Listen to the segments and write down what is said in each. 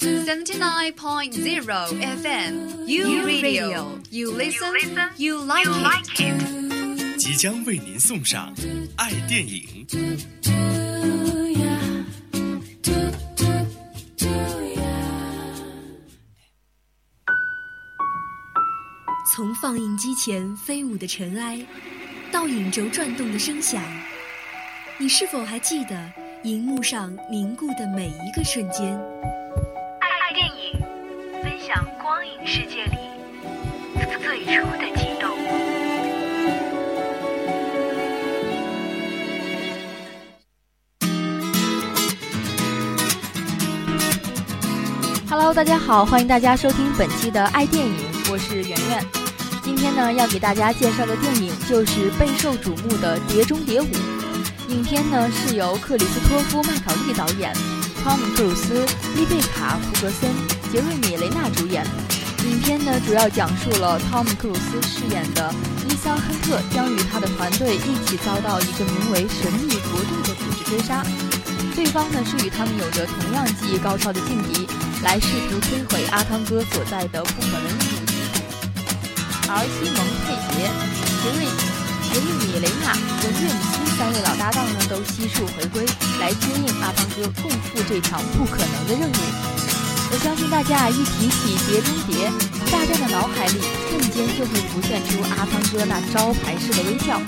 79.0 FM You Radio You listen You like it 即将为您送上爱电影。从放映机前飞舞的尘埃，到影轴转动的声响，你是否还记得荧幕上凝固的每一个瞬间？世界里最初的激动。Hello，大家好，欢迎大家收听本期的爱电影，我是圆圆。今天呢，要给大家介绍的电影就是备受瞩目的《碟中谍五》。影片呢是由克里斯托夫·麦考利导演，汤姆·克鲁斯、伊贝卡·福格森、杰瑞米·雷纳主演。影片呢主要讲述了汤姆·克鲁斯饰演的伊桑·亨特将与他的团队一起遭到一个名为“神秘国度”的组织追杀。对方呢是与他们有着同样技艺高超的劲敌，来试图摧毁阿汤哥所在的不可能任务。而西蒙·佩杰、杰瑞、杰瑞米·雷纳、和瑞姆斯三位老搭档呢，都悉数回归，来接应阿汤哥，共赴这场不可能的任务。我相信大家，一提起《碟中谍》，大家的脑海里瞬间就会浮现出阿汤哥那招牌式的微笑，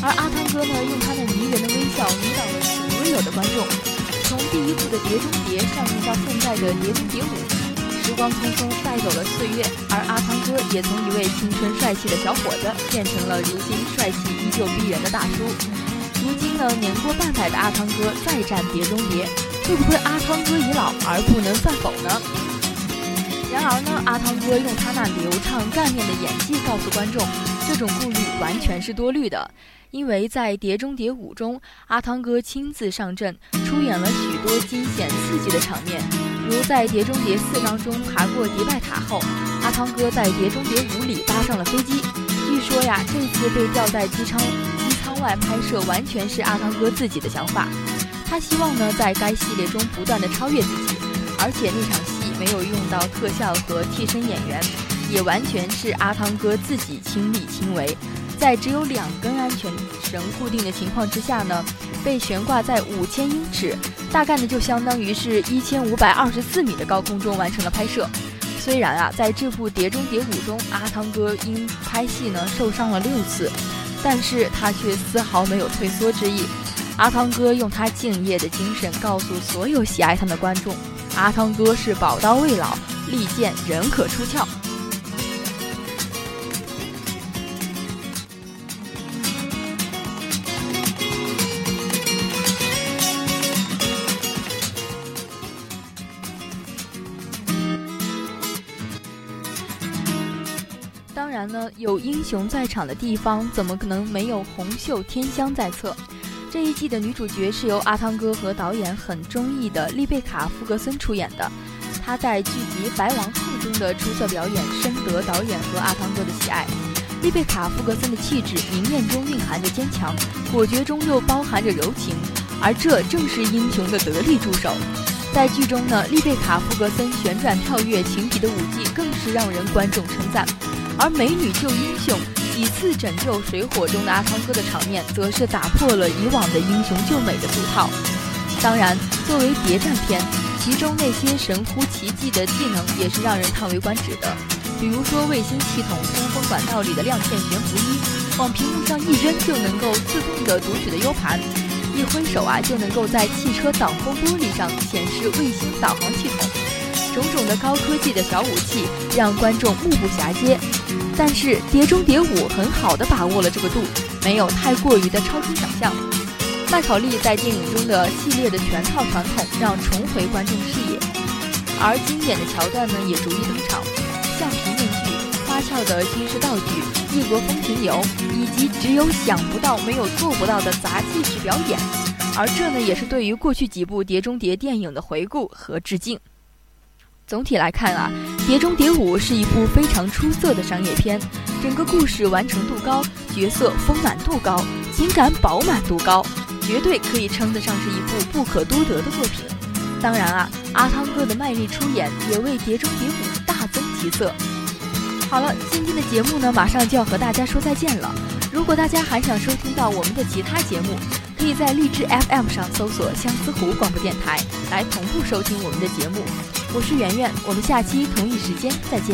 而阿汤哥呢，用他那迷人的微笑迷倒了所有的观众。从第一部的《碟中谍》上映到现在的《碟中谍五》，时光匆匆带走了岁月，而阿汤哥也从一位青春帅气的小伙子，变成了如今帅气依旧逼人的大叔。如今呢，年过半百的阿汤哥再战《碟中谍》，会不会阿汤哥已老而不能犯否呢？然而呢，阿汤哥用他那流畅干练的演技告诉观众，这种顾虑完全是多虑的。因为在《碟中谍五》中，阿汤哥亲自上阵，出演了许多惊险刺激的场面，如在《碟中谍四当》中爬过迪拜塔后，阿汤哥在《碟中谍五》里搭上了飞机。据说呀，这次被吊在机舱机舱外拍摄，完全是阿汤哥自己的想法。他希望呢，在该系列中不断的超越自己，而且那场戏没有用到特效和替身演员，也完全是阿汤哥自己亲力亲为。在只有两根安全绳固定的情况之下呢，被悬挂在五千英尺，大概呢就相当于是一千五百二十四米的高空中完成了拍摄。虽然啊，在这部《碟中谍五》中，阿汤哥因拍戏呢受伤了六次，但是他却丝毫没有退缩之意。阿汤哥用他敬业的精神告诉所有喜爱他的观众，阿汤哥是宝刀未老，利剑仍可出鞘。当然呢，有英雄在场的地方，怎么可能没有红袖添香在侧？这一季的女主角是由阿汤哥和导演很中意的丽贝卡·福格森出演的。她在剧集《白王后》中的出色表演，深得导演和阿汤哥的喜爱。丽贝卡·福格森的气质，明艳中蕴含着坚强，果决中又包含着柔情，而这正是英雄的得力助手。在剧中呢，丽贝卡·福格森旋转跳跃、情敌的舞技，更是让人观众称赞。而美女救英雄，几次拯救水火中的阿汤哥的场面，则是打破了以往的英雄救美的俗套。当然，作为谍战片，其中那些神乎其技的技能也是让人叹为观止的。比如说，卫星系统通风管道里的亮片悬浮衣，往屏幕上一扔就能够自动的读取的 U 盘，一挥手啊就能够在汽车挡风玻璃上显示卫星导航系统。种种的高科技的小武器让观众目不暇接，但是《碟中谍五》很好的把握了这个度，没有太过于的超出想象。麦考利在电影中的系列的全套传统让重回观众视野，而经典的桥段呢也逐一登场，橡皮面具、花俏的军事道具、异国风情游，以及只有想不到没有做不到的杂技式表演，而这呢也是对于过去几部《碟中谍》电影的回顾和致敬。总体来看啊，《碟中谍五》是一部非常出色的商业片，整个故事完成度高，角色丰满度高，情感饱满度高，绝对可以称得上是一部不可多得的作品。当然啊，阿汤哥的卖力出演也为《碟中谍五》大增提色。好了，今天的节目呢，马上就要和大家说再见了。如果大家还想收听到我们的其他节目，可以在荔枝 FM 上搜索相思湖广播电台来同步收听我们的节目。我是圆圆，我们下期同一时间再见。